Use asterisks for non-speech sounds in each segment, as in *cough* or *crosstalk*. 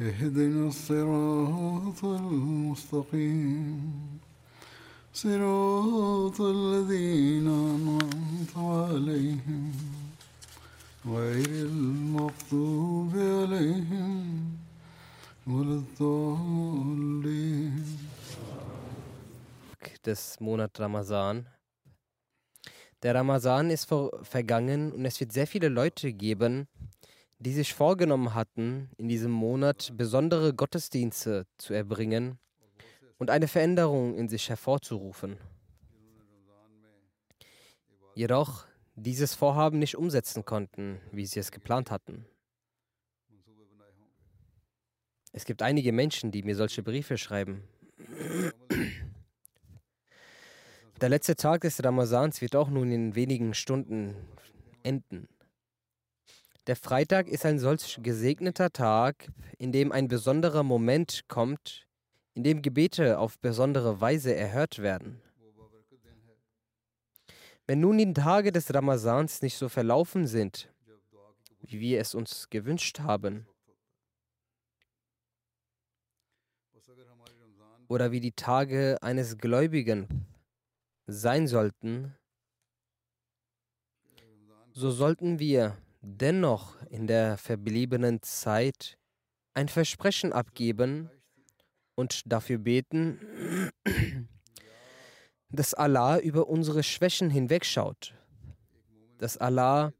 اهدنا الصراط المستقيم صراط الذين أنعمت عليهم غير المغضوب عليهم ولا الضالين des Monat Ramazan. Der Ramazan ist vor, vergangen und es wird sehr viele Leute geben, die sich vorgenommen hatten, in diesem Monat besondere Gottesdienste zu erbringen und eine Veränderung in sich hervorzurufen. Jedoch dieses Vorhaben nicht umsetzen konnten, wie sie es geplant hatten. Es gibt einige Menschen, die mir solche Briefe schreiben. Der letzte Tag des Ramazans wird auch nun in wenigen Stunden enden. Der Freitag ist ein solch gesegneter Tag, in dem ein besonderer Moment kommt, in dem Gebete auf besondere Weise erhört werden. Wenn nun die Tage des Ramazans nicht so verlaufen sind, wie wir es uns gewünscht haben, oder wie die Tage eines Gläubigen sein sollten, so sollten wir dennoch in der verbliebenen Zeit ein Versprechen abgeben und dafür beten, dass Allah über unsere Schwächen hinwegschaut, dass Allah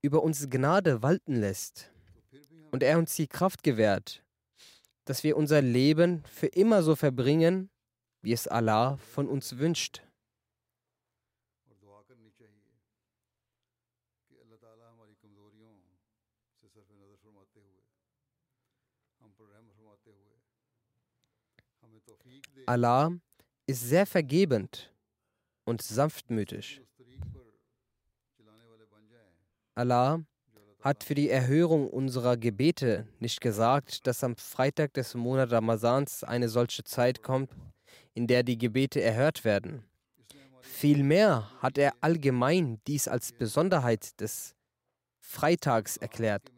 über uns Gnade walten lässt und er uns die Kraft gewährt, dass wir unser Leben für immer so verbringen, wie es Allah von uns wünscht. Allah ist sehr vergebend und sanftmütig. Allah hat für die Erhörung unserer Gebete nicht gesagt, dass am Freitag des Monats Ramazans eine solche Zeit kommt, in der die Gebete erhört werden. Vielmehr hat er allgemein dies als Besonderheit des Freitags erklärt.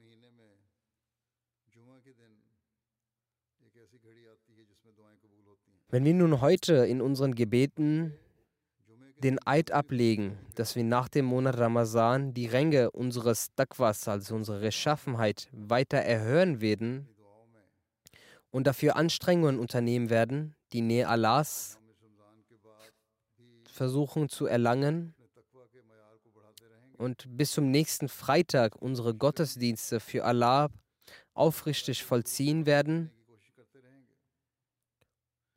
Wenn wir nun heute in unseren Gebeten den Eid ablegen, dass wir nach dem Monat Ramazan die Ränge unseres Taqwas, also unsere Rechtschaffenheit, weiter erhöhen werden und dafür Anstrengungen unternehmen werden, die Nähe Allahs versuchen zu erlangen und bis zum nächsten Freitag unsere Gottesdienste für Allah aufrichtig vollziehen werden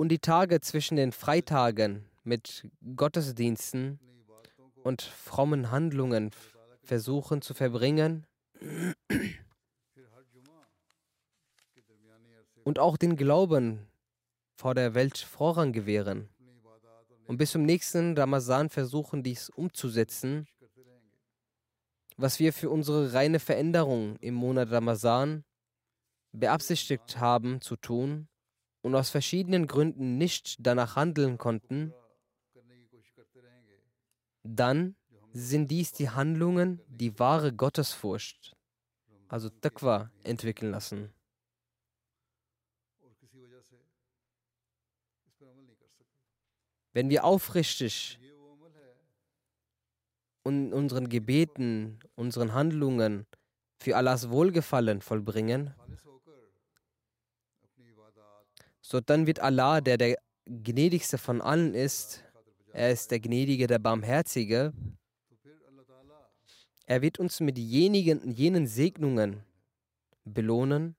und die Tage zwischen den Freitagen mit Gottesdiensten und frommen Handlungen versuchen zu verbringen. Und auch den Glauben vor der Welt Vorrang gewähren. Und bis zum nächsten Ramazan versuchen, dies umzusetzen, was wir für unsere reine Veränderung im Monat Ramazan beabsichtigt haben zu tun und aus verschiedenen Gründen nicht danach handeln konnten, dann sind dies die Handlungen, die wahre Gottesfurcht, also Taqwa, entwickeln lassen. Wenn wir aufrichtig und unseren Gebeten, unseren Handlungen für Allahs Wohlgefallen vollbringen, so dann wird Allah, der der gnädigste von allen ist, er ist der Gnädige, der Barmherzige, er wird uns mit jenigen, jenen Segnungen belohnen,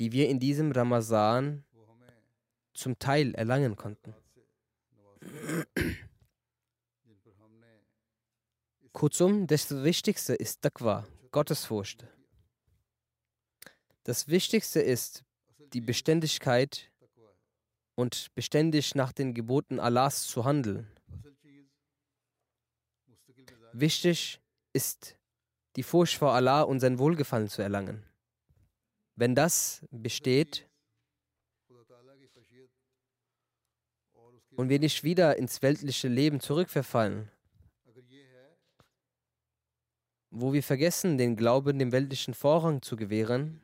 die wir in diesem Ramazan zum Teil erlangen konnten. Kurzum, das Wichtigste ist Taqwa, Gottesfurcht. Das Wichtigste ist die Beständigkeit und beständig nach den Geboten Allahs zu handeln. Wichtig ist die Furcht vor Allah und sein Wohlgefallen zu erlangen. Wenn das besteht und wir nicht wieder ins weltliche Leben zurückverfallen, wo wir vergessen, den Glauben dem weltlichen Vorrang zu gewähren,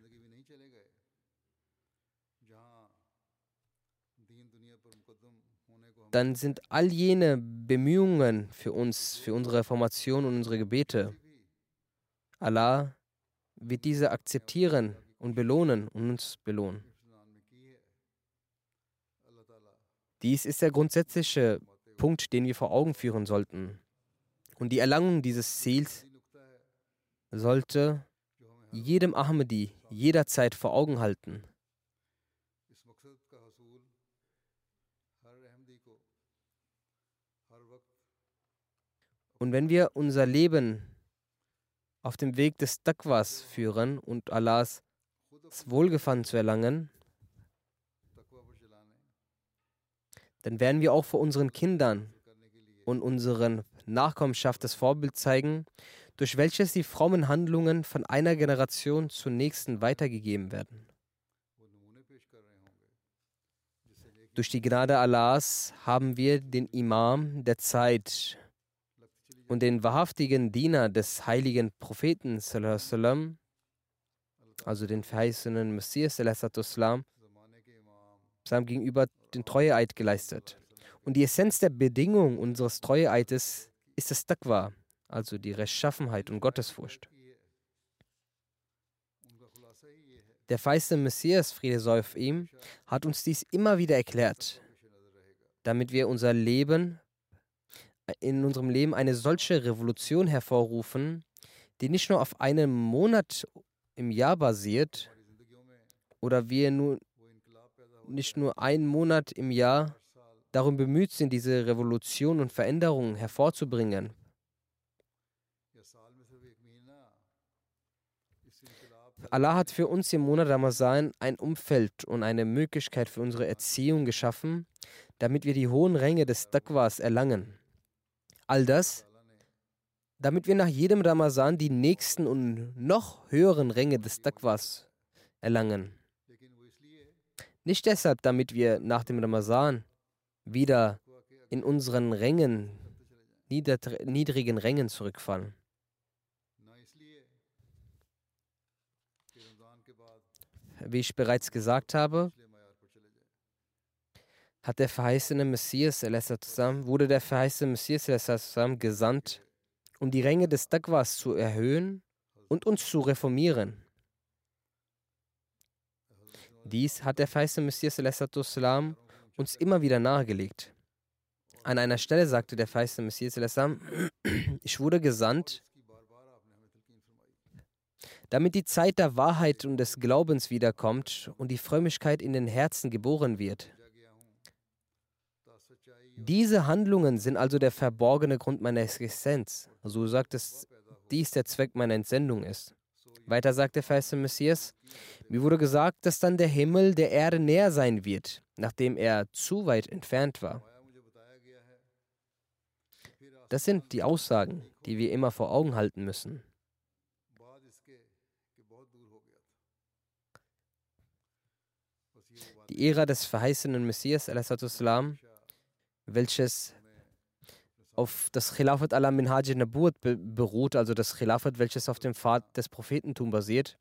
dann sind all jene Bemühungen für uns, für unsere Reformation und unsere Gebete, Allah wird diese akzeptieren und belohnen und uns belohnen. Dies ist der grundsätzliche Punkt, den wir vor Augen führen sollten. Und die Erlangung dieses Ziels sollte jedem Ahmadi jederzeit vor Augen halten. Und wenn wir unser Leben auf dem Weg des Taqwas führen und Allahs Wohlgefallen zu erlangen, dann werden wir auch vor unseren Kindern und unseren Nachkommenschaft das Vorbild zeigen, durch welches die frommen Handlungen von einer Generation zur nächsten weitergegeben werden. Durch die Gnade Allahs haben wir den Imam der Zeit und den wahrhaftigen Diener des heiligen Propheten, also den verheißenen Messias, salam gegenüber den Treueeid geleistet. Und die Essenz der Bedingung unseres Treueeides ist das Taqwa, also die Rechtschaffenheit und Gottesfurcht. Der feiste Messias, Friede sei auf ihm, hat uns dies immer wieder erklärt, damit wir unser Leben in unserem Leben eine solche Revolution hervorrufen, die nicht nur auf einem Monat im Jahr basiert oder wir nur nicht nur einen Monat im Jahr darum bemüht sind, diese Revolution und Veränderungen hervorzubringen. Allah hat für uns im Monat Ramazan ein Umfeld und eine Möglichkeit für unsere Erziehung geschaffen, damit wir die hohen Ränge des Taqwas erlangen. All das, damit wir nach jedem Ramazan die nächsten und noch höheren Ränge des Taqwas erlangen. Nicht deshalb, damit wir nach dem Ramazan wieder in unseren Rängen, niedrigen Rängen zurückfallen. Wie ich bereits gesagt habe, hat der verheißene Messias, wurde der verheißene Messias gesandt, um die Ränge des Taqwas zu erhöhen und uns zu reformieren. Dies hat der verheißene Messias uns immer wieder nahegelegt. An einer Stelle sagte der verheißene Messias, *clears throat* ich wurde gesandt, damit die Zeit der Wahrheit und des Glaubens wiederkommt und die Frömmigkeit in den Herzen geboren wird. Diese Handlungen sind also der verborgene Grund meiner Existenz. So sagt es, dies der Zweck meiner Entsendung ist. Weiter sagt der verheißene Messias, mir wurde gesagt, dass dann der Himmel der Erde näher sein wird, nachdem er zu weit entfernt war. Das sind die Aussagen, die wir immer vor Augen halten müssen. Die Ära des verheißenen Messias, welches auf das Khilafat ala Minhaj Nabut beruht, also das Khilafat, welches auf dem Pfad des Prophetentum basiert.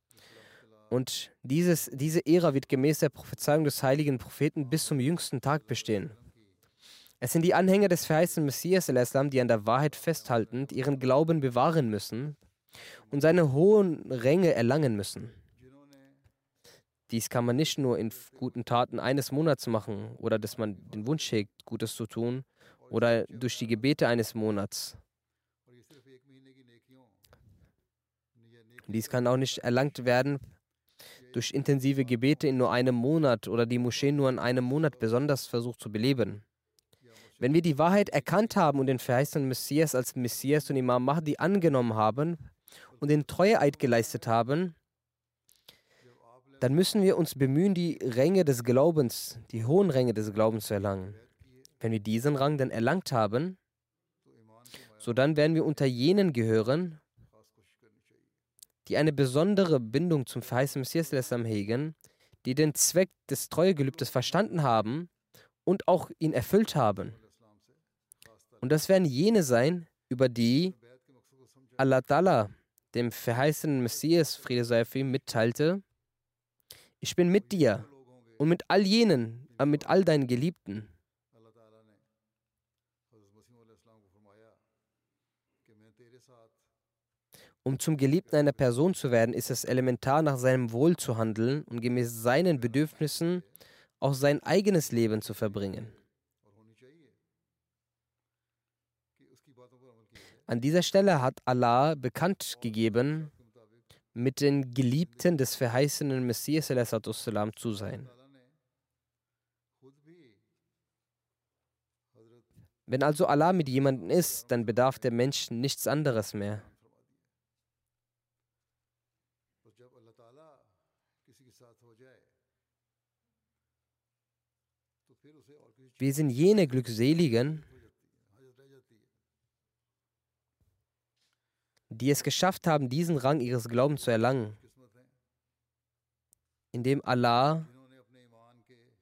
Und dieses, diese Ära wird gemäß der Prophezeiung des heiligen Propheten bis zum jüngsten Tag bestehen. Es sind die Anhänger des verheißenen Messias, die an der Wahrheit festhaltend ihren Glauben bewahren müssen und seine hohen Ränge erlangen müssen. Dies kann man nicht nur in guten Taten eines Monats machen oder dass man den Wunsch hegt, Gutes zu tun oder durch die Gebete eines Monats. Dies kann auch nicht erlangt werden durch intensive Gebete in nur einem Monat oder die Moschee nur in einem Monat besonders versucht zu beleben. Wenn wir die Wahrheit erkannt haben und den verheißenen Messias als Messias und Imam Mahdi angenommen haben und den Treueeid geleistet haben, dann müssen wir uns bemühen, die Ränge des Glaubens, die hohen Ränge des Glaubens zu erlangen. Wenn wir diesen Rang dann erlangt haben, so dann werden wir unter jenen gehören, die eine besondere Bindung zum verheißenen Messias hegen, die den Zweck des Treuegelübdes verstanden haben und auch ihn erfüllt haben. Und das werden jene sein, über die Allah Ta'ala dem verheißenen Messias, Friede sei auf ihm, mitteilte, ich bin mit dir und mit all jenen, äh, mit all deinen Geliebten. Um zum Geliebten einer Person zu werden, ist es elementar, nach seinem Wohl zu handeln und gemäß seinen Bedürfnissen auch sein eigenes Leben zu verbringen. An dieser Stelle hat Allah bekannt gegeben, mit den Geliebten des verheißenen Messias zu sein. Wenn also Allah mit jemandem ist, dann bedarf der Mensch nichts anderes mehr. Wir sind jene Glückseligen, die es geschafft haben, diesen Rang ihres Glaubens zu erlangen, indem Allah,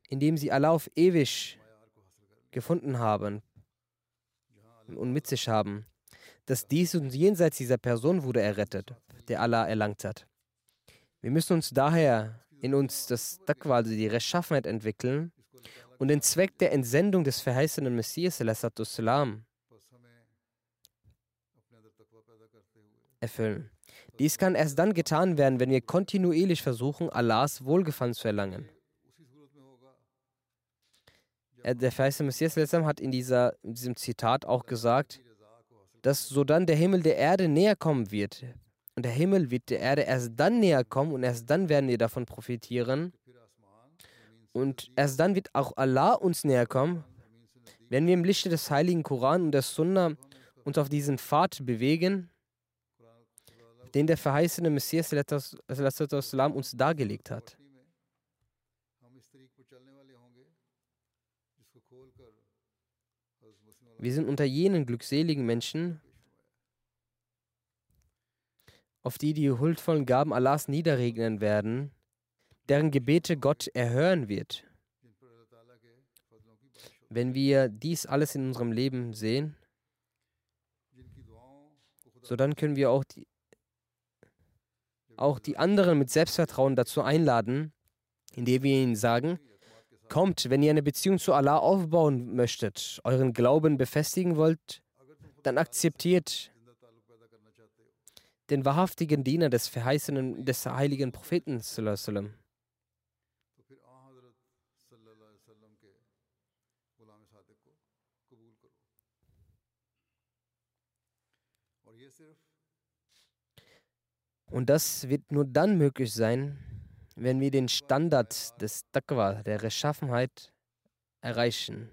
indem sie Allah auf ewig gefunden haben und mit sich haben, dass dies und jenseits dieser Person wurde errettet, der Allah erlangt hat. Wir müssen uns daher in uns das Taqwa, also die Rechtschaffenheit entwickeln und den Zweck der Entsendung des verheißenen Messias erfüllen. Dies kann erst dann getan werden, wenn wir kontinuierlich versuchen, Allahs Wohlgefallen zu erlangen. Der verheißene Messias hat in, dieser, in diesem Zitat auch gesagt, dass sodann der Himmel der Erde näher kommen wird. Und der Himmel wird der Erde erst dann näher kommen und erst dann werden wir davon profitieren, und erst dann wird auch Allah uns näher kommen, wenn wir im Lichte des heiligen Koran und der Sunna uns auf diesen Pfad bewegen, den der verheißene Messias uns dargelegt hat. Wir sind unter jenen glückseligen Menschen, auf die die huldvollen Gaben Allahs niederregnen werden, deren Gebete Gott erhören wird. Wenn wir dies alles in unserem Leben sehen, so dann können wir auch die, auch die anderen mit Selbstvertrauen dazu einladen, indem wir ihnen sagen, kommt, wenn ihr eine Beziehung zu Allah aufbauen möchtet, euren Glauben befestigen wollt, dann akzeptiert den wahrhaftigen Diener des verheißenen, des heiligen Propheten. Sallallahu Und das wird nur dann möglich sein, wenn wir den Standard des Taqwa, der Rechtschaffenheit, erreichen.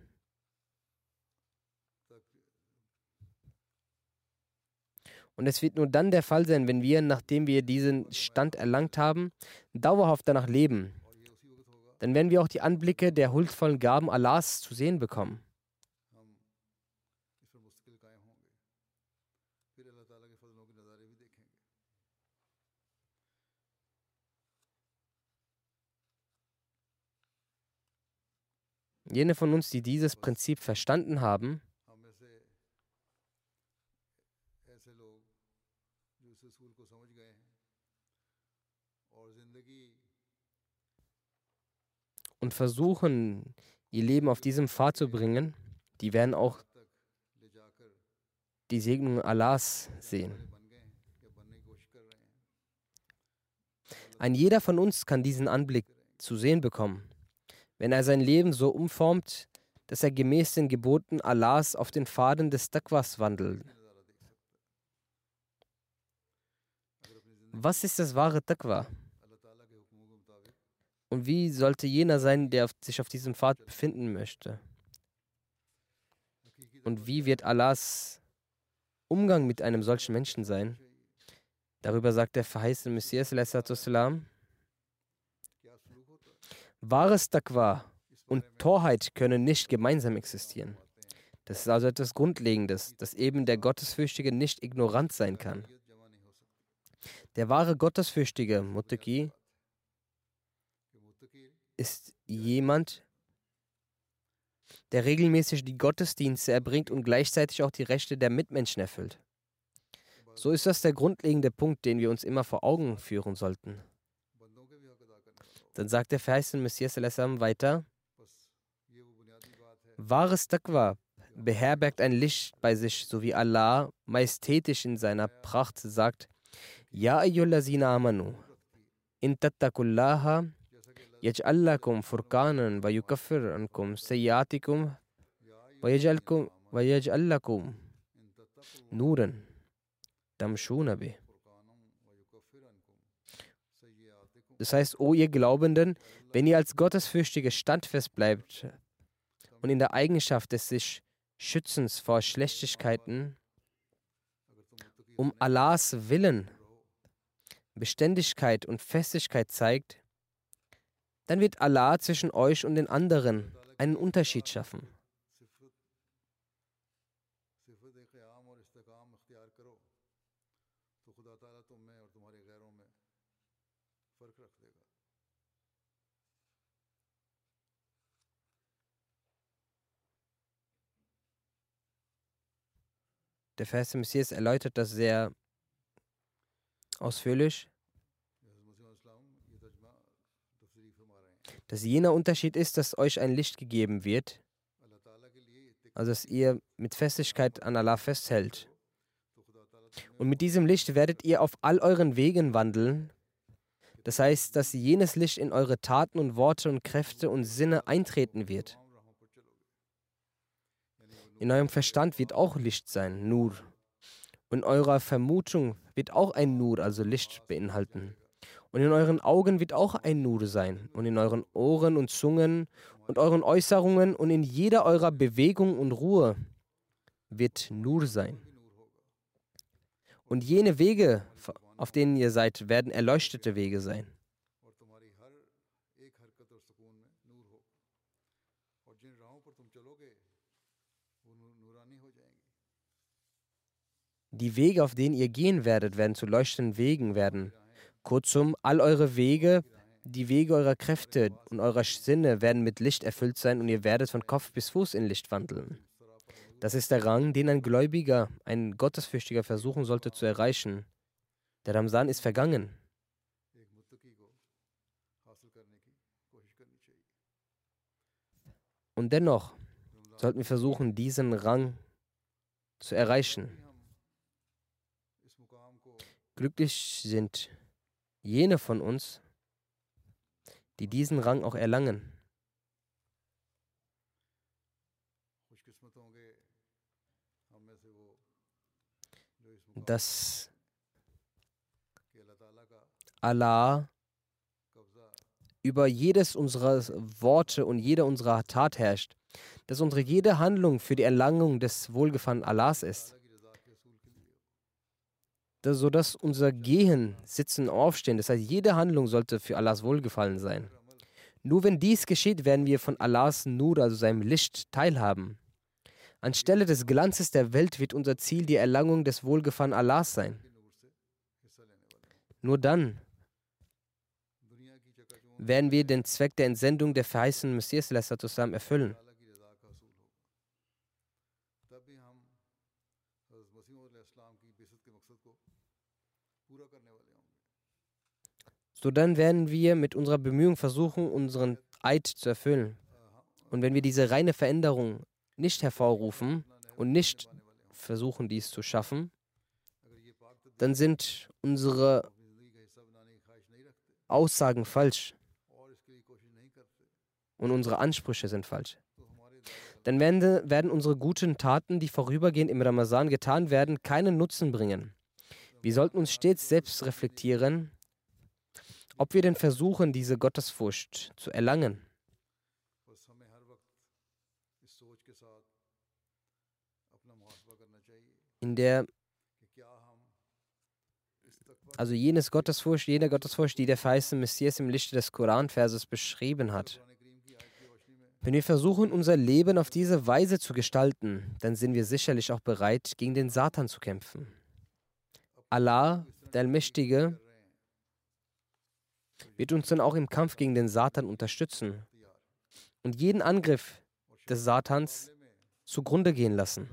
Und es wird nur dann der Fall sein, wenn wir, nachdem wir diesen Stand erlangt haben, dauerhaft danach leben. Dann werden wir auch die Anblicke der huldvollen Gaben Allahs zu sehen bekommen. Jene von uns, die dieses Prinzip verstanden haben, und versuchen, ihr Leben auf diesem Pfad zu bringen, die werden auch die Segnung Allahs sehen. Ein jeder von uns kann diesen Anblick zu sehen bekommen, wenn er sein Leben so umformt, dass er gemäß den Geboten Allahs auf den Pfaden des Taqwas wandelt. Was ist das wahre Taqwa? Und wie sollte jener sein, der sich auf diesem Pfad befinden möchte? Und wie wird Allahs Umgang mit einem solchen Menschen sein? Darüber sagt der verheißene Messias, wahres Taqwa und Torheit können nicht gemeinsam existieren. Das ist also etwas Grundlegendes, dass eben der Gottesfürchtige nicht ignorant sein kann. Der wahre Gottesfürchtige, Muttaki, ist jemand, der regelmäßig die Gottesdienste erbringt und gleichzeitig auch die Rechte der Mitmenschen erfüllt. So ist das der grundlegende Punkt, den wir uns immer vor Augen führen sollten. Dann sagt der verheißene Messias weiter: Wahres Taqwa beherbergt ein Licht bei sich, so wie Allah majestätisch in seiner Pracht sagt: Ya ayyullazina amanu, in tattakullaha yaj'allakum furqanan wa yukaffir ankum sayyatikum wa yaj'alkum wa yaj'allakum nuran tamshuna. Das heißt, o ihr Glaubenden, wenn ihr als Gottesfürchtige standfest bleibt und in der Eigenschaft des sich Schützens vor Schlechtigkeiten um Allahs Willen Beständigkeit und Festigkeit zeigt, dann wird Allah zwischen euch und den anderen einen Unterschied schaffen. Der des Messias erläutert das sehr ausführlich. dass jener Unterschied ist, dass euch ein Licht gegeben wird, also dass ihr mit Festigkeit an Allah festhält. Und mit diesem Licht werdet ihr auf all euren Wegen wandeln. Das heißt, dass jenes Licht in eure Taten und Worte und Kräfte und Sinne eintreten wird. In eurem Verstand wird auch Licht sein, Nur. Und eurer Vermutung wird auch ein Nur, also Licht, beinhalten. Und in euren Augen wird auch ein Nur sein. Und in euren Ohren und Zungen und euren Äußerungen und in jeder eurer Bewegung und Ruhe wird Nur sein. Und jene Wege, auf denen ihr seid, werden erleuchtete Wege sein. Die Wege, auf denen ihr gehen werdet, werden zu leuchtenden Wegen werden. Kurzum, all eure Wege, die Wege eurer Kräfte und eurer Sinne werden mit Licht erfüllt sein und ihr werdet von Kopf bis Fuß in Licht wandeln. Das ist der Rang, den ein Gläubiger, ein Gottesfürchtiger versuchen sollte zu erreichen. Der Ramsan ist vergangen. Und dennoch sollten wir versuchen, diesen Rang zu erreichen. Glücklich sind jene von uns, die diesen Rang auch erlangen. Dass Allah über jedes unserer Worte und jede unserer Tat herrscht, dass unsere jede Handlung für die Erlangung des Wohlgefallen Allahs ist sodass unser Gehen, Sitzen, Aufstehen, das heißt, jede Handlung sollte für Allahs Wohlgefallen sein. Nur wenn dies geschieht, werden wir von Allahs Nur, also seinem Licht, teilhaben. Anstelle des Glanzes der Welt wird unser Ziel die Erlangung des Wohlgefallen Allahs sein. Nur dann werden wir den Zweck der Entsendung der verheißenen Messias erfüllen. So dann werden wir mit unserer Bemühung versuchen, unseren Eid zu erfüllen. Und wenn wir diese reine Veränderung nicht hervorrufen und nicht versuchen, dies zu schaffen, dann sind unsere Aussagen falsch. und unsere Ansprüche sind falsch. Dann werden, werden unsere guten Taten, die vorübergehend im Ramazan getan werden, keinen Nutzen bringen. Wir sollten uns stets selbst reflektieren, ob wir denn versuchen, diese Gottesfurcht zu erlangen? In der also jenes Gottesfurcht, jene Gottesfurcht, die der verheißene Messias im Lichte des Koranverses beschrieben hat. Wenn wir versuchen, unser Leben auf diese Weise zu gestalten, dann sind wir sicherlich auch bereit, gegen den Satan zu kämpfen. Allah, der Allmächtige, wird uns dann auch im Kampf gegen den Satan unterstützen und jeden Angriff des Satans zugrunde gehen lassen.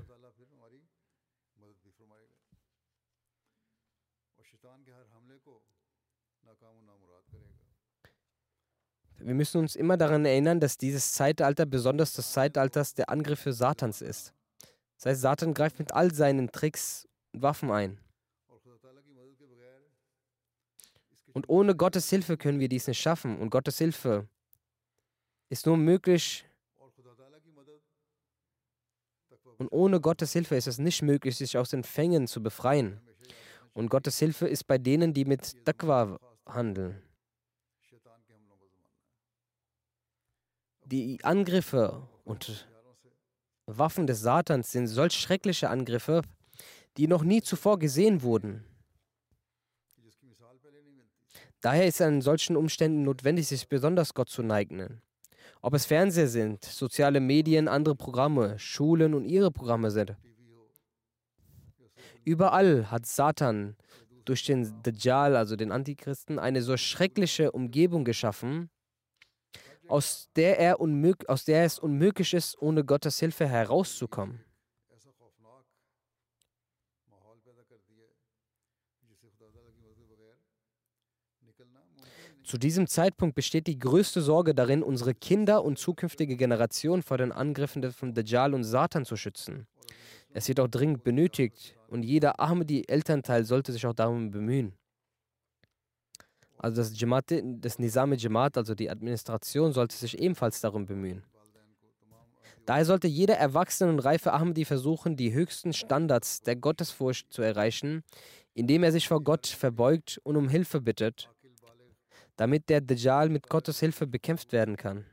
Wir müssen uns immer daran erinnern, dass dieses Zeitalter besonders das Zeitalter der Angriffe Satans ist. Das heißt, Satan greift mit all seinen Tricks und Waffen ein. Und ohne Gottes Hilfe können wir dies nicht schaffen. Und Gottes Hilfe ist nur möglich. Und ohne Gottes Hilfe ist es nicht möglich, sich aus den Fängen zu befreien. Und Gottes Hilfe ist bei denen, die mit Taqwa handeln. Die Angriffe und Waffen des Satans sind solch schreckliche Angriffe, die noch nie zuvor gesehen wurden. Daher ist es in solchen Umständen notwendig, sich besonders Gott zu neigen. Ob es Fernseher sind, soziale Medien, andere Programme, Schulen und ihre Programme sind. Überall hat Satan durch den Dajjal, also den Antichristen, eine so schreckliche Umgebung geschaffen, aus der, er aus der es unmöglich ist, ohne Gottes Hilfe herauszukommen. Zu diesem Zeitpunkt besteht die größte Sorge darin, unsere Kinder und zukünftige Generationen vor den Angriffen von Dajjal und Satan zu schützen. Es wird auch dringend benötigt und jeder Ahmadi-Elternteil sollte sich auch darum bemühen. Also das, Jamaat, das Nizame Jamaat, also die Administration, sollte sich ebenfalls darum bemühen. Daher sollte jeder erwachsene und reife Ahmadi versuchen, die höchsten Standards der Gottesfurcht zu erreichen, indem er sich vor Gott verbeugt und um Hilfe bittet damit der Dajjal mit Gottes Hilfe bekämpft werden kann.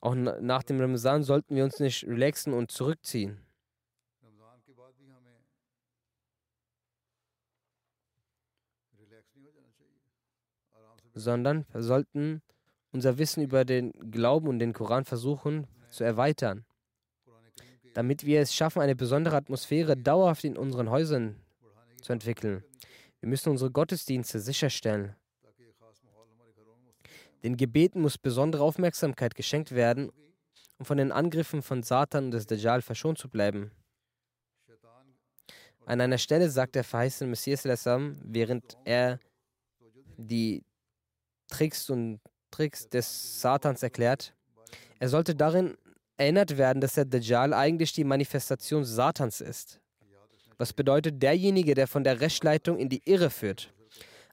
Auch nach dem Ramazan sollten wir uns nicht relaxen und zurückziehen. sondern wir sollten unser Wissen über den Glauben und den Koran versuchen zu erweitern damit wir es schaffen, eine besondere Atmosphäre dauerhaft in unseren Häusern zu entwickeln. Wir müssen unsere Gottesdienste sicherstellen. Den Gebeten muss besondere Aufmerksamkeit geschenkt werden, um von den Angriffen von Satan und des Dajjal verschont zu bleiben. An einer Stelle sagt der verheißene Messias Lassam, während er die Tricks und Tricks des Satans erklärt, er sollte darin erinnert werden, dass der Dajjal eigentlich die Manifestation Satans ist. Was bedeutet derjenige, der von der Rechtsleitung in die Irre führt.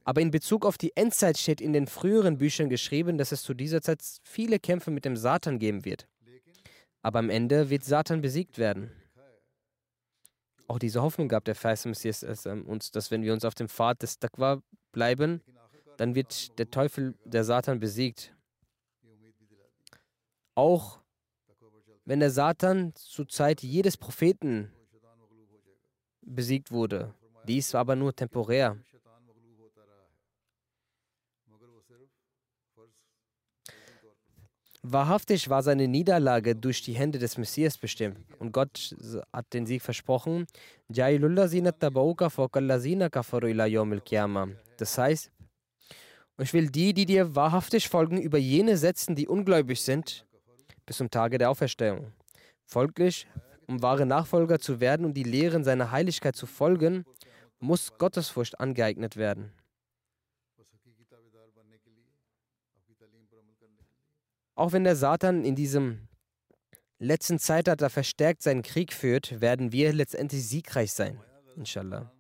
Aber in Bezug auf die Endzeit steht in den früheren Büchern geschrieben, dass es zu dieser Zeit viele Kämpfe mit dem Satan geben wird. Aber am Ende wird Satan besiegt werden. Auch diese Hoffnung gab der Vers Messias ähm, uns, dass wenn wir uns auf dem Pfad des Dagwa bleiben, dann wird der Teufel, der Satan besiegt. Auch wenn der Satan zur Zeit jedes Propheten besiegt wurde. Dies war aber nur temporär. Wahrhaftig war seine Niederlage durch die Hände des Messias bestimmt und Gott hat den Sieg versprochen. Das heißt, ich will die, die dir wahrhaftig folgen, über jene setzen, die ungläubig sind bis zum Tage der Auferstehung. Folglich, um wahre Nachfolger zu werden und die Lehren seiner Heiligkeit zu folgen, muss Gottesfurcht angeeignet werden. Auch wenn der Satan in diesem letzten Zeitalter verstärkt seinen Krieg führt, werden wir letztendlich siegreich sein. Inshallah.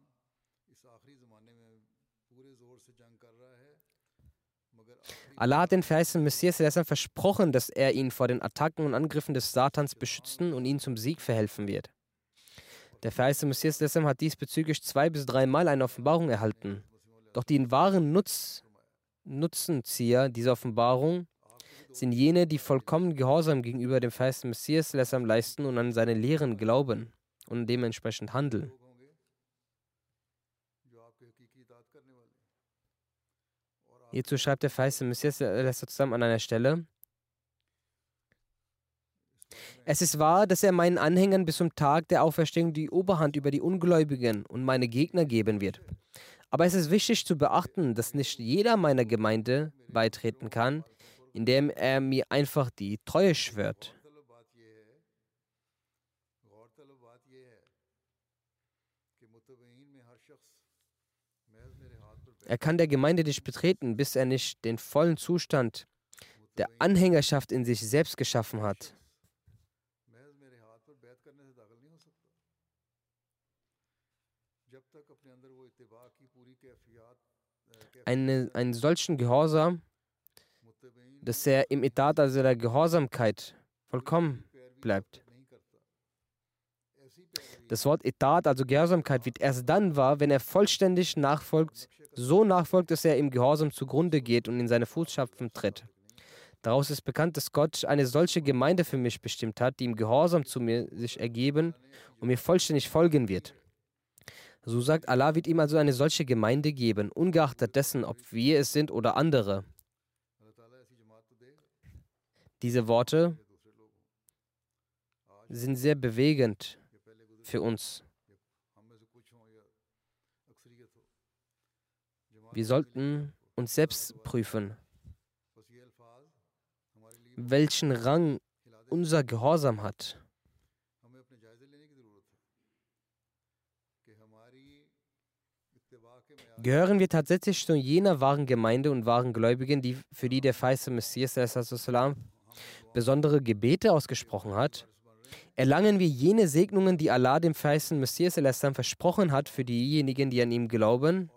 Allah hat den verheißenen Messias versprochen, dass er ihn vor den Attacken und Angriffen des Satans beschützen und ihn zum Sieg verhelfen wird. Der verheißene Messias hat diesbezüglich zwei bis dreimal eine Offenbarung erhalten. Doch die wahren Nutz, Nutzenzieher dieser Offenbarung sind jene, die vollkommen Gehorsam gegenüber dem verheißenen Messias leisten und an seine Lehren glauben und dementsprechend handeln. Hierzu schreibt der verheißene Messias zusammen an einer Stelle. Es ist wahr, dass er meinen Anhängern bis zum Tag der Auferstehung die Oberhand über die Ungläubigen und meine Gegner geben wird. Aber es ist wichtig zu beachten, dass nicht jeder meiner Gemeinde beitreten kann, indem er mir einfach die Treue schwört. Er kann der Gemeinde nicht betreten, bis er nicht den vollen Zustand der Anhängerschaft in sich selbst geschaffen hat. Eine, einen solchen Gehorsam, dass er im Etat, also der Gehorsamkeit, vollkommen bleibt. Das Wort Etat, also Gehorsamkeit, wird erst dann wahr, wenn er vollständig nachfolgt, so nachfolgt, dass er im Gehorsam zugrunde geht und in seine Fußschapfen tritt. Daraus ist bekannt, dass Gott eine solche Gemeinde für mich bestimmt hat, die im Gehorsam zu mir sich ergeben und mir vollständig folgen wird. So sagt Allah, wird ihm also eine solche Gemeinde geben, ungeachtet dessen, ob wir es sind oder andere. Diese Worte sind sehr bewegend für uns. Wir sollten uns selbst prüfen, welchen Rang unser Gehorsam hat. Gehören wir tatsächlich zu jener wahren Gemeinde und wahren Gläubigen, die, für die der feiste Messias besondere Gebete ausgesprochen hat? Erlangen wir jene Segnungen, die Allah dem feisten Messias versprochen hat für diejenigen, die an ihm glauben?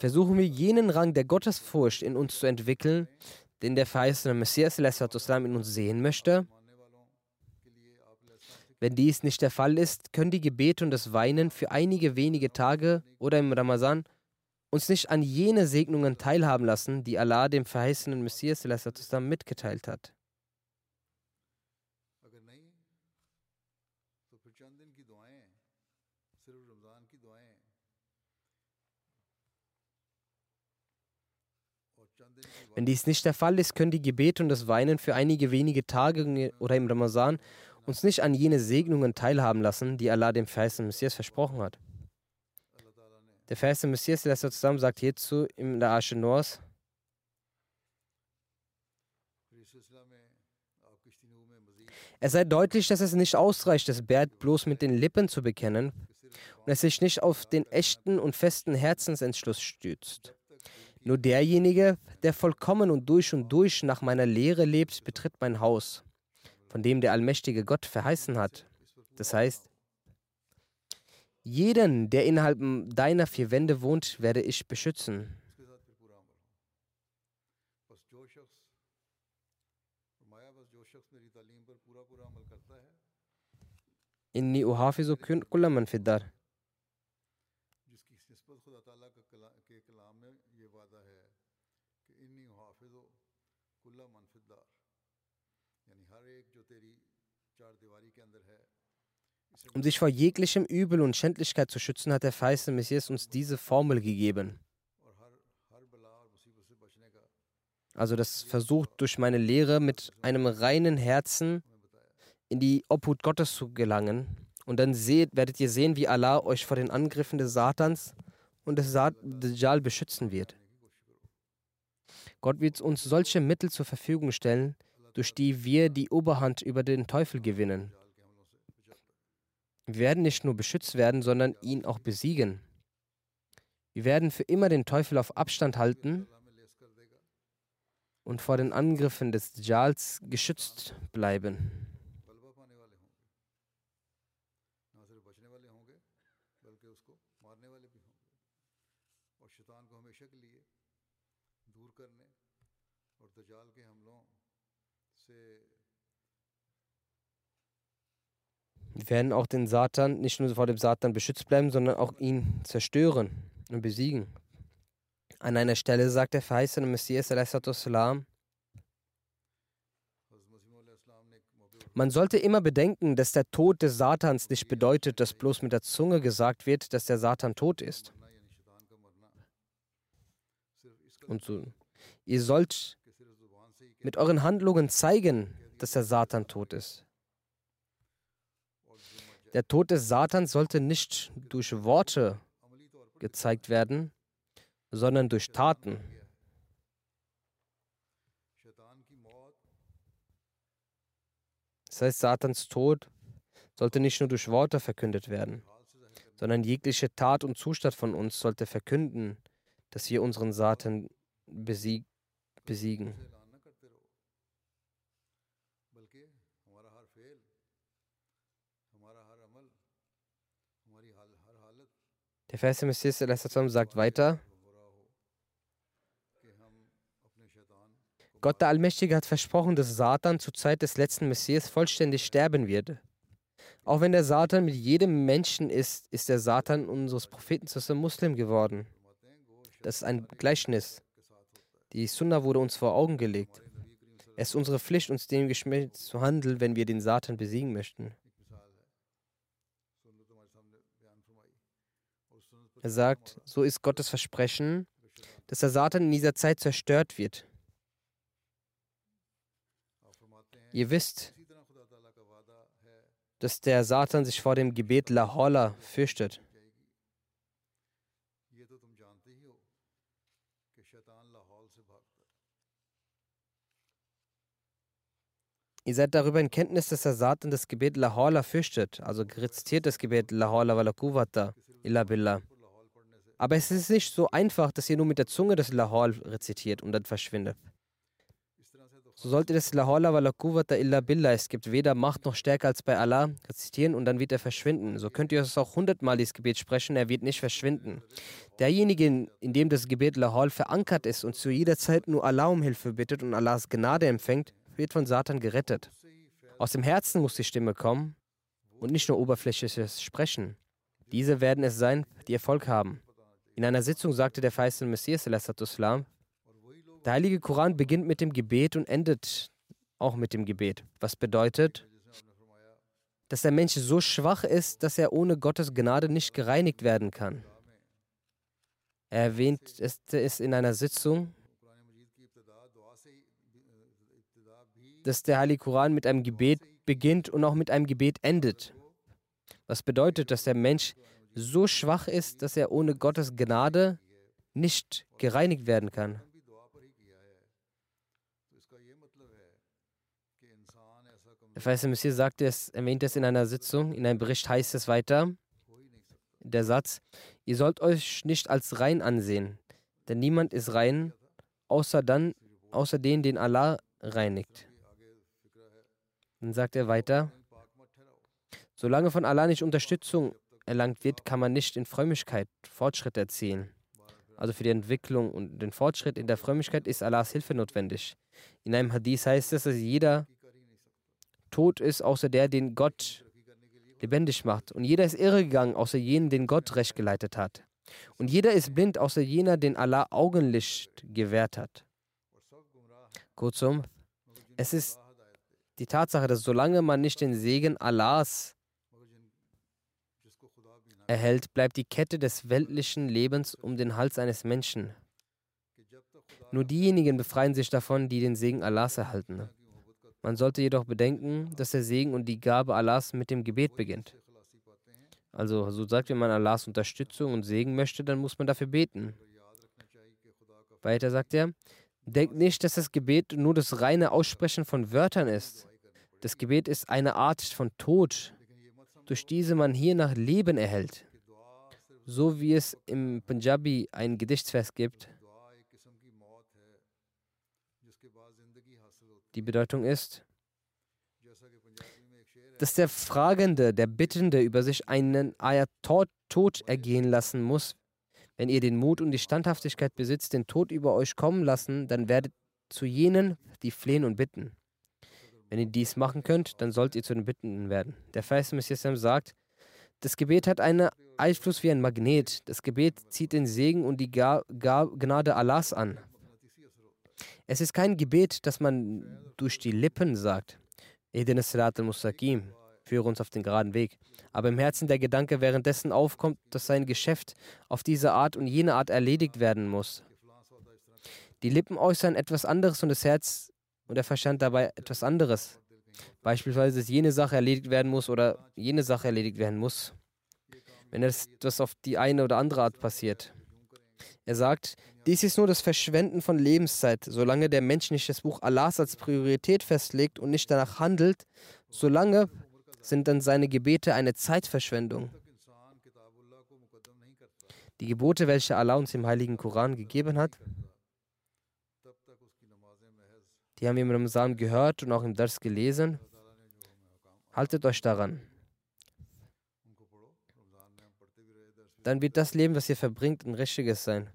versuchen wir jenen Rang der Gottesfurcht in uns zu entwickeln, den der verheißene Messias Islam in uns sehen möchte? Wenn dies nicht der Fall ist, können die Gebete und das Weinen für einige wenige Tage oder im Ramazan uns nicht an jene Segnungen teilhaben lassen, die Allah dem verheißenen Messias Islam mitgeteilt hat. Wenn dies nicht der Fall ist, können die Gebete und das Weinen für einige wenige Tage oder im Ramazan uns nicht an jene Segnungen teilhaben lassen, die Allah dem verheißenen Messias versprochen hat. Der verheißene Messias, der zusammen sagt hierzu in der Asche Noahs, Es sei deutlich, dass es nicht ausreicht, das Bert bloß mit den Lippen zu bekennen und es sich nicht auf den echten und festen Herzensentschluss stützt. Nur derjenige, der vollkommen und durch und durch nach meiner Lehre lebt, betritt mein Haus, von dem der allmächtige Gott verheißen hat. Das heißt, jeden, der innerhalb deiner vier Wände wohnt, werde ich beschützen. Inni uhafizu kullaman fiddar. kullu man fid dar um sich vor jeglichem Übel und Schändlichkeit zu schützen, hat der feiste Messias uns diese Formel gegeben. Also das versucht durch meine Lehre mit einem reinen Herzen in die Obhut Gottes zu gelangen. Und dann seht, werdet ihr sehen, wie Allah euch vor den Angriffen des Satans und des Dajjal beschützen wird. Gott wird uns solche Mittel zur Verfügung stellen, durch die wir die Oberhand über den Teufel gewinnen. Wir werden nicht nur beschützt werden, sondern ihn auch besiegen. Wir werden für immer den Teufel auf Abstand halten und vor den Angriffen des Djals geschützt bleiben. Wir werden auch den Satan, nicht nur vor dem Satan beschützt bleiben, sondern auch ihn zerstören und besiegen. An einer Stelle sagt der verheißene Messias, man sollte immer bedenken, dass der Tod des Satans nicht bedeutet, dass bloß mit der Zunge gesagt wird, dass der Satan tot ist. Und so, ihr sollt mit euren Handlungen zeigen, dass der Satan tot ist. Der Tod des Satans sollte nicht durch Worte gezeigt werden, sondern durch Taten. Das heißt, Satans Tod sollte nicht nur durch Worte verkündet werden, sondern jegliche Tat und Zustand von uns sollte verkünden, dass wir unseren Satan besieg besiegen. Der Vers Messias sagt weiter, Gott der Allmächtige hat versprochen, dass Satan zur Zeit des letzten Messias vollständig sterben wird. Auch wenn der Satan mit jedem Menschen ist, ist der Satan unseres Propheten zu einem Muslim geworden. Das ist ein Gleichnis. Die Sunna wurde uns vor Augen gelegt. Es ist unsere Pflicht, uns dem Geschmack zu handeln, wenn wir den Satan besiegen möchten. Er sagt, so ist Gottes Versprechen, dass der Satan in dieser Zeit zerstört wird. Ihr wisst, dass der Satan sich vor dem Gebet Lahola fürchtet. Ihr seid darüber in Kenntnis, dass der Satan das Gebet Lahola fürchtet, also rezitiert das Gebet Lahola wala quwwata illa billah. Aber es ist nicht so einfach, dass ihr nur mit der Zunge das Lahol rezitiert und dann verschwindet. So sollt ihr das Lahola wa la quwwata illa billah, es gibt weder Macht noch Stärke als bei Allah, rezitieren und dann wird er verschwinden. So könnt ihr es auch hundertmal dieses Gebet sprechen, er wird nicht verschwinden. Derjenige, in dem das Gebet Lahol verankert ist und zu jeder Zeit nur Allah um Hilfe bittet und Allahs Gnade empfängt, wird von Satan gerettet. Aus dem Herzen muss die Stimme kommen und nicht nur oberflächliches Sprechen. Diese werden es sein, die Erfolg haben. In einer Sitzung sagte der verheißene Messias, der Heilige Koran beginnt mit dem Gebet und endet auch mit dem Gebet. Was bedeutet, dass der Mensch so schwach ist, dass er ohne Gottes Gnade nicht gereinigt werden kann. Er erwähnt es in einer Sitzung, dass der Heilige Koran mit einem Gebet beginnt und auch mit einem Gebet endet. Was bedeutet, dass der Mensch so schwach ist, dass er ohne Gottes Gnade nicht gereinigt werden kann. Der Verse Messias sagte es, erwähnt es in einer Sitzung, in einem Bericht heißt es weiter, der Satz, ihr sollt euch nicht als rein ansehen, denn niemand ist rein, außer dann, außer den, den Allah reinigt. Dann sagt er weiter, solange von Allah nicht Unterstützung erlangt wird, kann man nicht in Frömmigkeit Fortschritt erzielen. Also für die Entwicklung und den Fortschritt in der Frömmigkeit ist Allahs Hilfe notwendig. In einem Hadith heißt es, dass jeder tot ist, außer der, den Gott lebendig macht. Und jeder ist irregegangen, außer jenen, den Gott recht geleitet hat. Und jeder ist blind, außer jener, den Allah Augenlicht gewährt hat. Kurzum, es ist die Tatsache, dass solange man nicht den Segen Allahs erhält, bleibt die Kette des weltlichen Lebens um den Hals eines Menschen. Nur diejenigen befreien sich davon, die den Segen Allahs erhalten. Man sollte jedoch bedenken, dass der Segen und die Gabe Allahs mit dem Gebet beginnt. Also, so sagt, wenn man Allahs Unterstützung und Segen möchte, dann muss man dafür beten. Weiter sagt er, denkt nicht, dass das Gebet nur das reine Aussprechen von Wörtern ist. Das Gebet ist eine Art von Tod, durch diese man hier nach Leben erhält. So wie es im Punjabi ein Gedichtsvers gibt. Die Bedeutung ist, dass der Fragende, der Bittende über sich einen Ayat Tod ergehen lassen muss. Wenn ihr den Mut und die Standhaftigkeit besitzt, den Tod über euch kommen lassen, dann werdet zu jenen, die flehen und bitten. Wenn ihr dies machen könnt, dann sollt ihr zu den Bittenden werden. Der Feist Messias sagt, das Gebet hat einen Einfluss wie ein Magnet. Das Gebet zieht den Segen und die Gnade Allahs an. Es ist kein Gebet, das man durch die Lippen sagt. Edin Sirat al-Mustaqim, führe uns auf den geraden Weg. Aber im Herzen der Gedanke währenddessen aufkommt, dass sein Geschäft auf diese Art und jene Art erledigt werden muss. Die Lippen äußern etwas anderes und das Herz und der Verstand dabei etwas anderes. Beispielsweise, dass jene Sache erledigt werden muss oder jene Sache erledigt werden muss. Wenn das auf die eine oder andere Art passiert. Er sagt, dies ist nur das Verschwenden von Lebenszeit. Solange der Mensch nicht das Buch Allahs als Priorität festlegt und nicht danach handelt, solange sind dann seine Gebete eine Zeitverschwendung. Die Gebote, welche Allah uns im heiligen Koran gegeben hat, die haben im Ramsan gehört und auch im Dars gelesen. Haltet euch daran. Dann wird das Leben, was ihr verbringt, ein richtiges sein.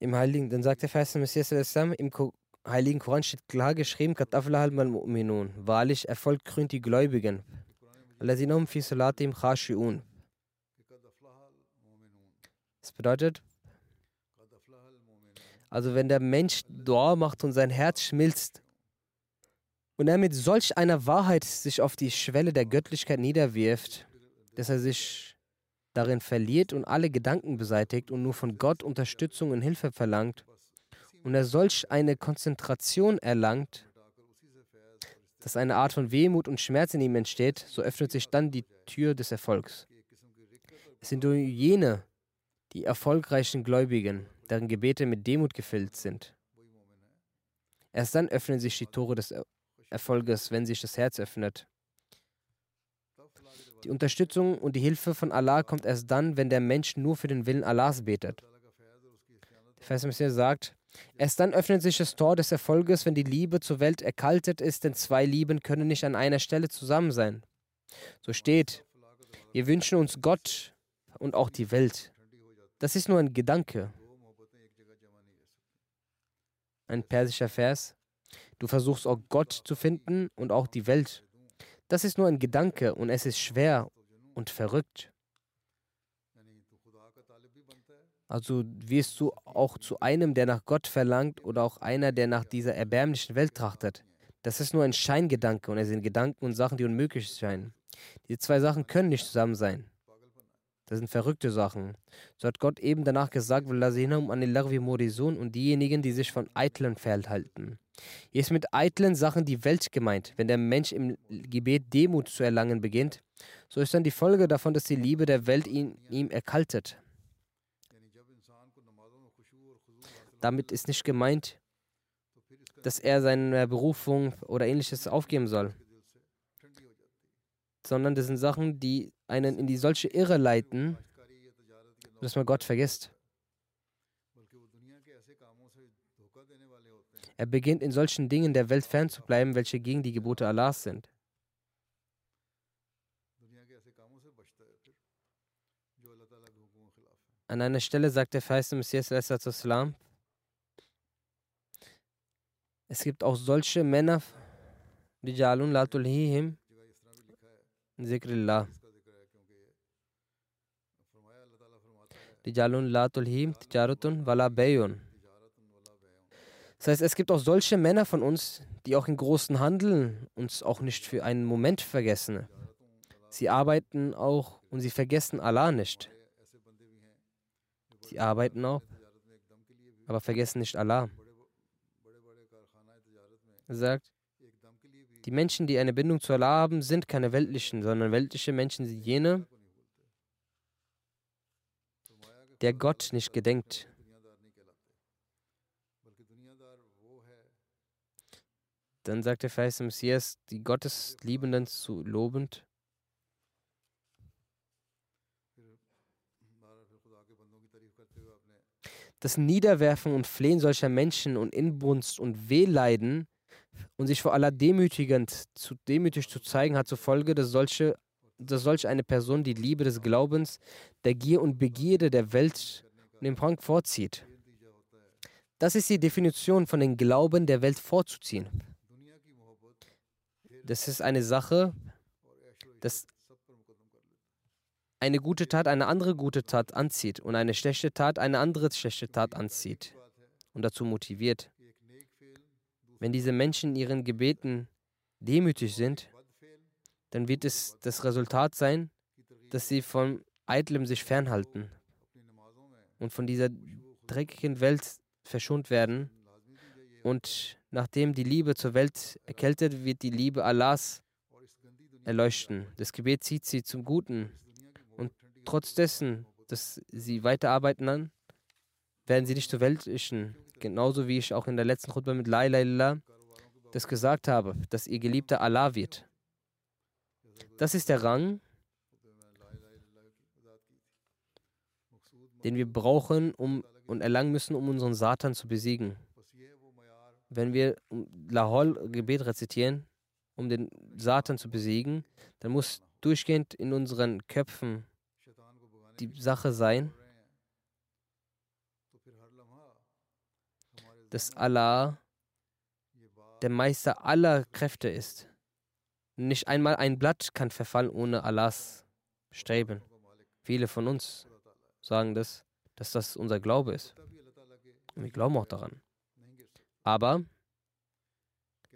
Im Heiligen, dann sagt der Vers Messias im Heiligen Koran steht klar geschrieben, Wahrlich, Erfolg krönt die Gläubigen. Das bedeutet, also wenn der Mensch Dua macht und sein Herz schmilzt und er mit solch einer Wahrheit sich auf die Schwelle der Göttlichkeit niederwirft, dass er sich darin verliert und alle Gedanken beseitigt und nur von Gott Unterstützung und Hilfe verlangt und er solch eine Konzentration erlangt, dass eine Art von Wehmut und Schmerz in ihm entsteht, so öffnet sich dann die Tür des Erfolgs. Es sind nur jene, die erfolgreichen Gläubigen, deren Gebete mit Demut gefüllt sind. Erst dann öffnen sich die Tore des Erfolges, wenn sich das Herz öffnet. Die Unterstützung und die Hilfe von Allah kommt erst dann, wenn der Mensch nur für den Willen Allahs betet. Der Vers sagt, Erst dann öffnet sich das Tor des Erfolges, wenn die Liebe zur Welt erkaltet ist, denn zwei Lieben können nicht an einer Stelle zusammen sein. So steht, wir wünschen uns Gott und auch die Welt. Das ist nur ein Gedanke. Ein persischer Vers. Du versuchst auch Gott zu finden und auch die Welt. Das ist nur ein Gedanke und es ist schwer und verrückt. Also wirst du auch zu einem, der nach Gott verlangt oder auch einer, der nach dieser erbärmlichen Welt trachtet. Das ist nur ein Scheingedanke und es sind Gedanken und Sachen, die unmöglich scheinen. Diese zwei Sachen können nicht zusammen sein. Das sind verrückte Sachen. So hat Gott eben danach gesagt, und diejenigen, die sich von eitlen fernhalten. Hier ist mit eitlen Sachen die Welt gemeint. Wenn der Mensch im Gebet Demut zu erlangen beginnt, so ist dann die Folge davon, dass die Liebe der Welt ihn, ihm erkaltet. Damit ist nicht gemeint, dass er seine Berufung oder ähnliches aufgeben soll, sondern das sind Sachen, die einen in die solche Irre leiten, dass man Gott vergisst. Er beginnt in solchen Dingen der Welt fernzubleiben, welche gegen die Gebote Allahs sind. An einer Stelle sagt der Feiste Messias es gibt auch solche Männer, die Jalun Latulhihim Zikrillah. Rijalun Latulhim Tijaratun Wala Bayun. Das heißt, es gibt auch solche Männer von uns, die auch in großen Handeln uns auch nicht für einen Moment vergessen. Sie arbeiten auch und sie vergessen Allah nicht. Sie arbeiten auch, aber vergessen nicht Allah. Er sagt, die Menschen, die eine Bindung zu Allah haben, sind keine weltlichen, sondern weltliche Menschen sind jene, der Gott nicht gedenkt. Dann sagt der Vers Messias, die Gottesliebenden zu lobend. das Niederwerfen und Flehen solcher Menschen und Inbrunst und Wehleiden und sich vor Allah demütigend zu, demütig zu zeigen, hat zur Folge, dass, solche, dass solch eine Person die Liebe des Glaubens, der Gier und Begierde der Welt und den Prang vorzieht. Das ist die Definition von den Glauben der Welt vorzuziehen. Das ist eine Sache, dass eine gute Tat eine andere gute Tat anzieht und eine schlechte Tat eine andere schlechte Tat anzieht und dazu motiviert. Wenn diese Menschen in ihren Gebeten demütig sind, dann wird es das Resultat sein, dass sie von Eitlem sich fernhalten und von dieser dreckigen Welt verschont werden. Und nachdem die Liebe zur Welt erkältet, wird die Liebe Allahs erleuchten. Das Gebet zieht sie zum Guten trotz dessen, dass sie weiterarbeiten an, werden sie nicht zur weltlichen. Genauso wie ich auch in der letzten Khutbah mit La ilaha das gesagt habe, dass ihr geliebter Allah wird. Das ist der Rang, den wir brauchen um, und erlangen müssen, um unseren Satan zu besiegen. Wenn wir Lahol-Gebet rezitieren, um den Satan zu besiegen, dann muss durchgehend in unseren Köpfen die Sache sein, dass Allah der Meister aller Kräfte ist. Nicht einmal ein Blatt kann verfallen ohne Allahs Streben. Viele von uns sagen das, dass das unser Glaube ist. Und wir glauben auch daran. Aber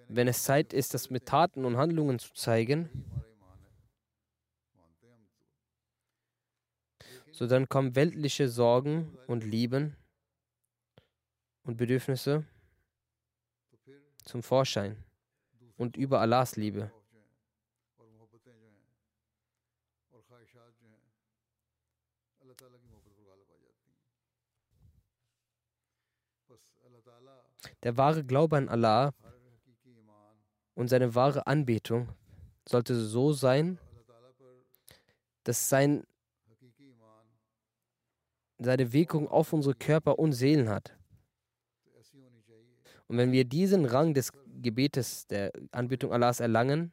wenn es Zeit ist, das mit Taten und Handlungen zu zeigen, So dann kommen weltliche Sorgen und Lieben und Bedürfnisse zum Vorschein und über Allahs Liebe. Der wahre Glaube an Allah und seine wahre Anbetung sollte so sein, dass sein seine Wirkung auf unsere Körper und Seelen hat. Und wenn wir diesen Rang des Gebetes, der Anbetung Allahs erlangen,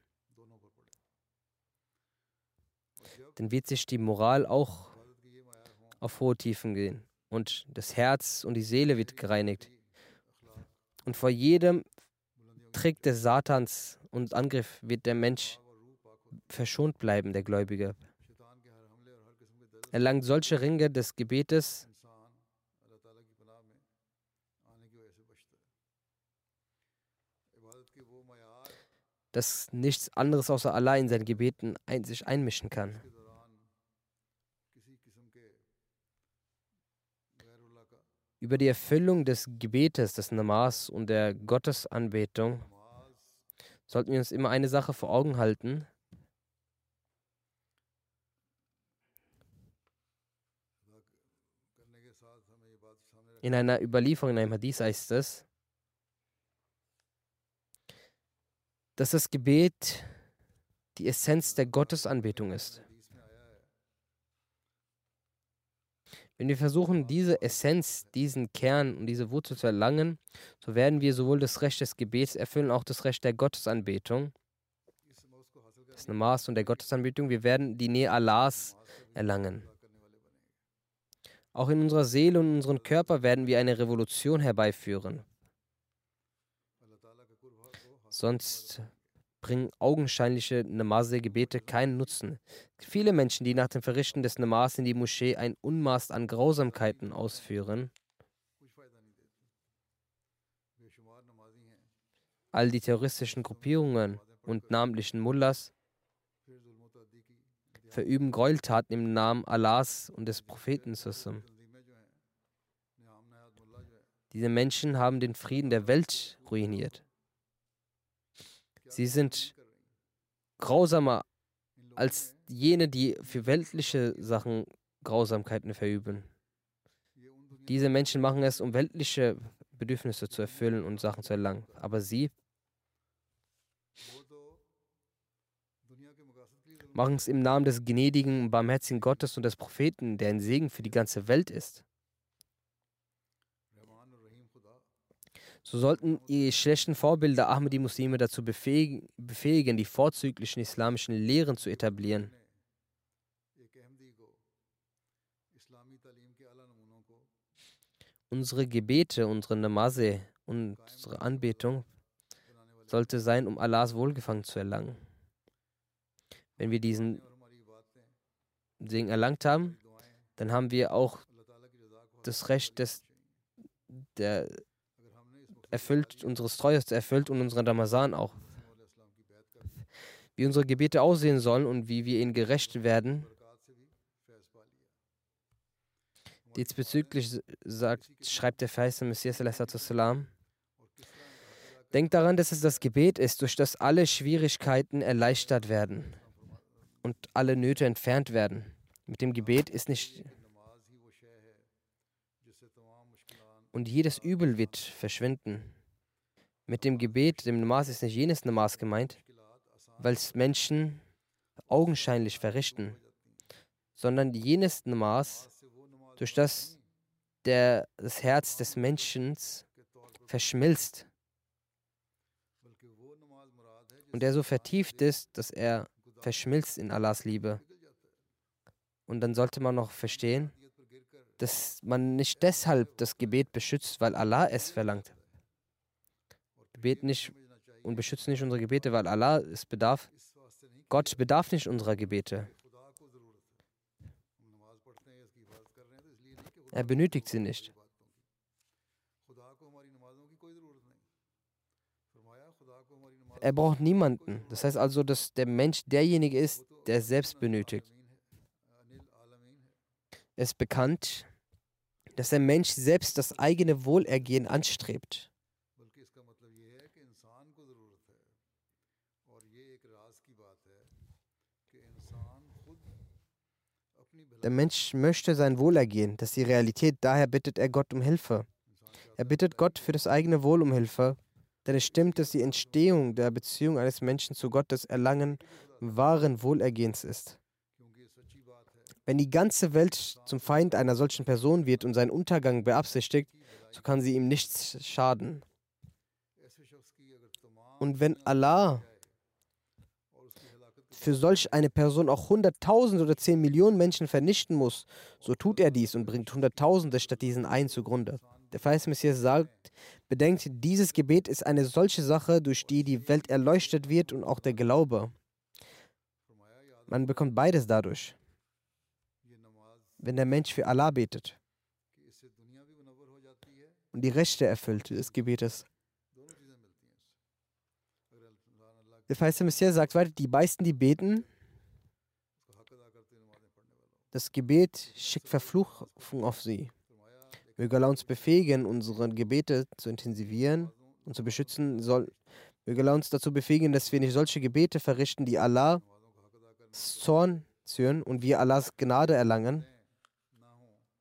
dann wird sich die Moral auch auf hohe Tiefen gehen. Und das Herz und die Seele wird gereinigt. Und vor jedem Trick des Satans und Angriff wird der Mensch verschont bleiben, der Gläubige erlangt solche Ringe des Gebetes, dass nichts anderes außer Allah in seinen Gebeten ein, sich einmischen kann. Über die Erfüllung des Gebetes, des Namas und der Gottesanbetung sollten wir uns immer eine Sache vor Augen halten – In einer Überlieferung, in einem Hadith heißt es, dass das Gebet die Essenz der Gottesanbetung ist. Wenn wir versuchen, diese Essenz, diesen Kern und diese Wurzel zu erlangen, so werden wir sowohl das Recht des Gebets erfüllen, auch das Recht der Gottesanbetung, das Namas und der Gottesanbetung. Wir werden die Nähe Allahs erlangen. Auch in unserer Seele und in unserem Körper werden wir eine Revolution herbeiführen. Sonst bringen augenscheinliche Namaz-Gebete keinen Nutzen. Viele Menschen, die nach dem Verrichten des Namaz in die Moschee ein Unmaß an Grausamkeiten ausführen, all die terroristischen Gruppierungen und namentlichen Mullahs verüben Gräueltaten im Namen Allahs und des Propheten. Diese Menschen haben den Frieden der Welt ruiniert. Sie sind grausamer als jene, die für weltliche Sachen Grausamkeiten verüben. Diese Menschen machen es, um weltliche Bedürfnisse zu erfüllen und Sachen zu erlangen. Aber sie machen es im Namen des gnädigen, barmherzigen Gottes und des Propheten, der ein Segen für die ganze Welt ist. So sollten die schlechten Vorbilder Ahmadi-Muslime dazu befähigen, die vorzüglichen islamischen Lehren zu etablieren. Unsere Gebete, unsere Namaze, unsere Anbetung sollte sein, um Allahs Wohlgefallen zu erlangen. Wenn wir diesen Segen erlangt haben, dann haben wir auch das Recht des, der erfüllt, unseres Treues erfüllt und unseren Ramazan auch. Wie unsere Gebete aussehen sollen und wie wir ihnen gerecht werden. Diesbezüglich sagt, schreibt der Feist Messias salam, Denkt daran, dass es das Gebet ist, durch das alle Schwierigkeiten erleichtert werden und alle Nöte entfernt werden. Mit dem Gebet ist nicht und jedes Übel wird verschwinden. Mit dem Gebet, dem Namas ist nicht jenes Namas gemeint, weil es Menschen augenscheinlich verrichten, sondern jenes Namas, durch das der, das Herz des Menschen verschmilzt und der so vertieft ist, dass er verschmilzt in Allahs Liebe. Und dann sollte man noch verstehen, dass man nicht deshalb das Gebet beschützt, weil Allah es verlangt. Gebet nicht und beschützt nicht unsere Gebete, weil Allah es bedarf. Gott bedarf nicht unserer Gebete. Er benötigt sie nicht. Er braucht niemanden. Das heißt also, dass der Mensch derjenige ist, der selbst benötigt. Es ist bekannt, dass der Mensch selbst das eigene Wohlergehen anstrebt. Der Mensch möchte sein Wohlergehen, das ist die Realität, daher bittet er Gott um Hilfe. Er bittet Gott für das eigene Wohl um Hilfe, denn es stimmt, dass die Entstehung der Beziehung eines Menschen zu Gott das Erlangen wahren Wohlergehens ist. Wenn die ganze Welt zum Feind einer solchen Person wird und seinen Untergang beabsichtigt, so kann sie ihm nichts schaden. Und wenn Allah für solch eine Person auch hunderttausend oder zehn Millionen Menschen vernichten muss, so tut er dies und bringt hunderttausende statt diesen einen zugrunde. Der verheißene Messias sagt, bedenkt, dieses Gebet ist eine solche Sache, durch die die Welt erleuchtet wird und auch der Glaube. Man bekommt beides dadurch wenn der Mensch für Allah betet und die Rechte erfüllt des Gebetes. Der Feiste Messias sagt weiter, die meisten, die beten, das Gebet schickt Verfluchung auf sie. Möge Allah uns befähigen, unsere Gebete zu intensivieren und zu beschützen. Soll, möge Allah uns dazu befähigen, dass wir nicht solche Gebete verrichten, die Allah Zorn züren und wir Allahs Gnade erlangen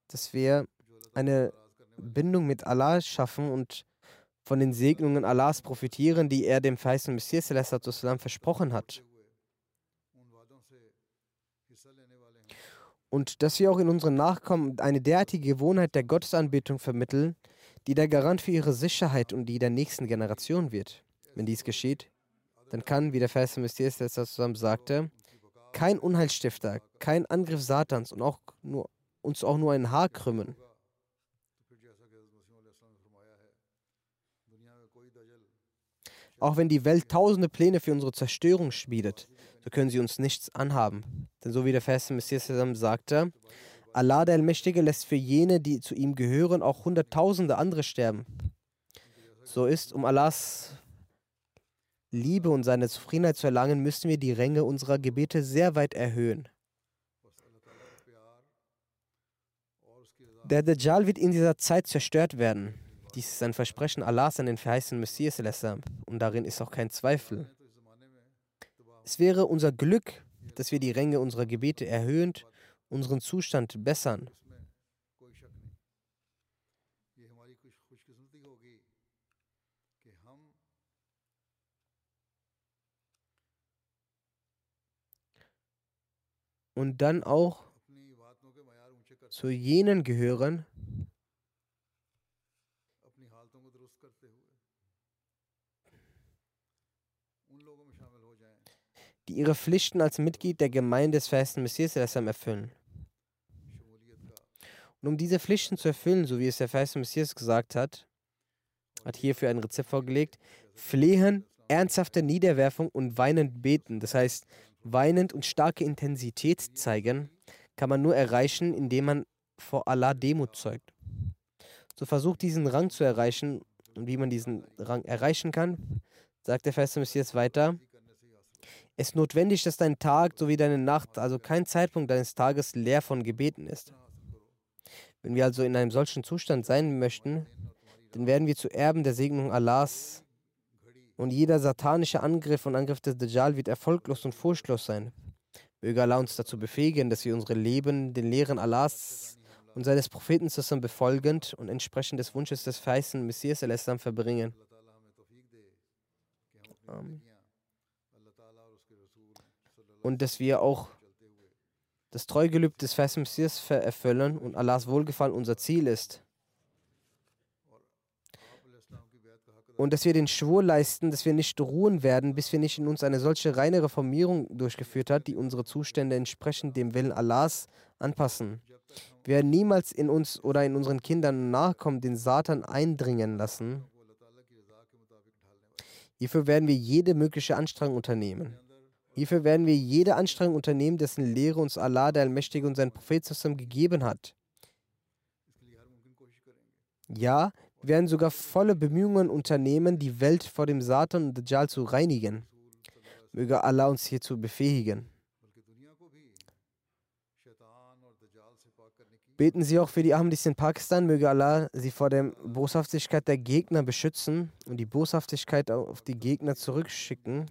dass wir eine Bindung mit Allah schaffen und von den Segnungen Allahs profitieren, die er dem verheißenen Messias versprochen hat. Und dass wir auch in unseren Nachkommen eine derartige Gewohnheit der Gottesanbetung vermitteln, die der Garant für ihre Sicherheit und die der nächsten Generation wird. Wenn dies geschieht, dann kann, wie der verheißene Messias zusammen sagte, kein Unheilstifter, kein Angriff Satans und auch nur uns auch nur ein Haar krümmen. Auch wenn die Welt tausende Pläne für unsere Zerstörung schmiedet, so können sie uns nichts anhaben. Denn so wie der Vers Messias sagte, Allah der Allmächtige lässt für jene, die zu ihm gehören, auch hunderttausende andere sterben. So ist, um Allahs Liebe und seine Zufriedenheit zu erlangen, müssen wir die Ränge unserer Gebete sehr weit erhöhen. Der Dajjal wird in dieser Zeit zerstört werden. Dies ist ein Versprechen Allahs an den verheißenen Messias und darin ist auch kein Zweifel. Es wäre unser Glück, dass wir die Ränge unserer Gebete erhöhend unseren Zustand bessern. Und dann auch zu jenen gehören, die ihre Pflichten als Mitglied der Gemeinde des festen Messias erfüllen. Und um diese Pflichten zu erfüllen, so wie es der feiste Messias gesagt hat, hat hierfür ein Rezept vorgelegt, flehen, ernsthafte Niederwerfung und weinend beten. Das heißt, weinend und starke Intensität zeigen, kann man nur erreichen, indem man vor Allah Demut zeugt. So versucht diesen Rang zu erreichen und wie man diesen Rang erreichen kann, sagt der verheißte Messias weiter, es ist notwendig, dass dein Tag sowie deine Nacht, also kein Zeitpunkt deines Tages leer von Gebeten ist. Wenn wir also in einem solchen Zustand sein möchten, dann werden wir zu Erben der Segnung Allahs und jeder satanische Angriff und Angriff des Dajjal wird erfolglos und furchtlos sein. Möge Allah uns dazu befähigen, dass wir unsere Leben den Lehren Allahs und seines Propheten zusammen befolgend und entsprechend des Wunsches des feisten Messias al verbringen. Und dass wir auch das Treugelübde des feisten Messias erfüllen und Allahs Wohlgefallen unser Ziel ist. und dass wir den Schwur leisten, dass wir nicht ruhen werden, bis wir nicht in uns eine solche reine Reformierung durchgeführt hat, die unsere Zustände entsprechend dem Willen Allahs anpassen. Wir werden niemals in uns oder in unseren Kindern Nachkommen den Satan eindringen lassen. Hierfür werden wir jede mögliche Anstrengung unternehmen. Hierfür werden wir jede Anstrengung unternehmen, dessen Lehre uns Allah, der Allmächtige und sein Prophet zusammen gegeben hat. Ja, wir werden sogar volle Bemühungen unternehmen, die Welt vor dem Satan und Dajjal zu reinigen. Möge Allah uns hierzu befähigen. Beten Sie auch für die Ahmadis in Pakistan. Möge Allah sie vor der Boshaftigkeit der Gegner beschützen und die Boshaftigkeit auf die Gegner zurückschicken.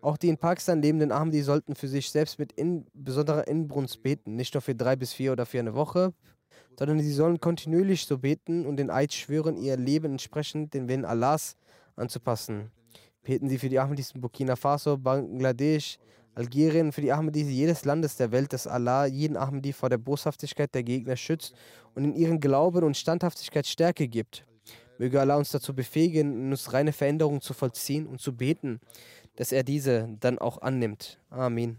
Auch die in Pakistan lebenden Ahmadis sollten für sich selbst mit in besonderer Inbrunst beten, nicht nur für drei bis vier oder für eine Woche, sondern sie sollen kontinuierlich so beten und den Eid schwören, ihr Leben entsprechend den Willen Allahs anzupassen. Beten Sie für die Ahmadis in Burkina Faso, Bangladesch, Algerien, für die Ahmadis jedes Landes der Welt, dass Allah jeden Ahmadi vor der Boshaftigkeit der Gegner schützt und in ihren Glauben und Standhaftigkeit Stärke gibt. Möge Allah uns dazu befähigen, in uns reine Veränderungen zu vollziehen und zu beten, dass er diese dann auch annimmt. Amin.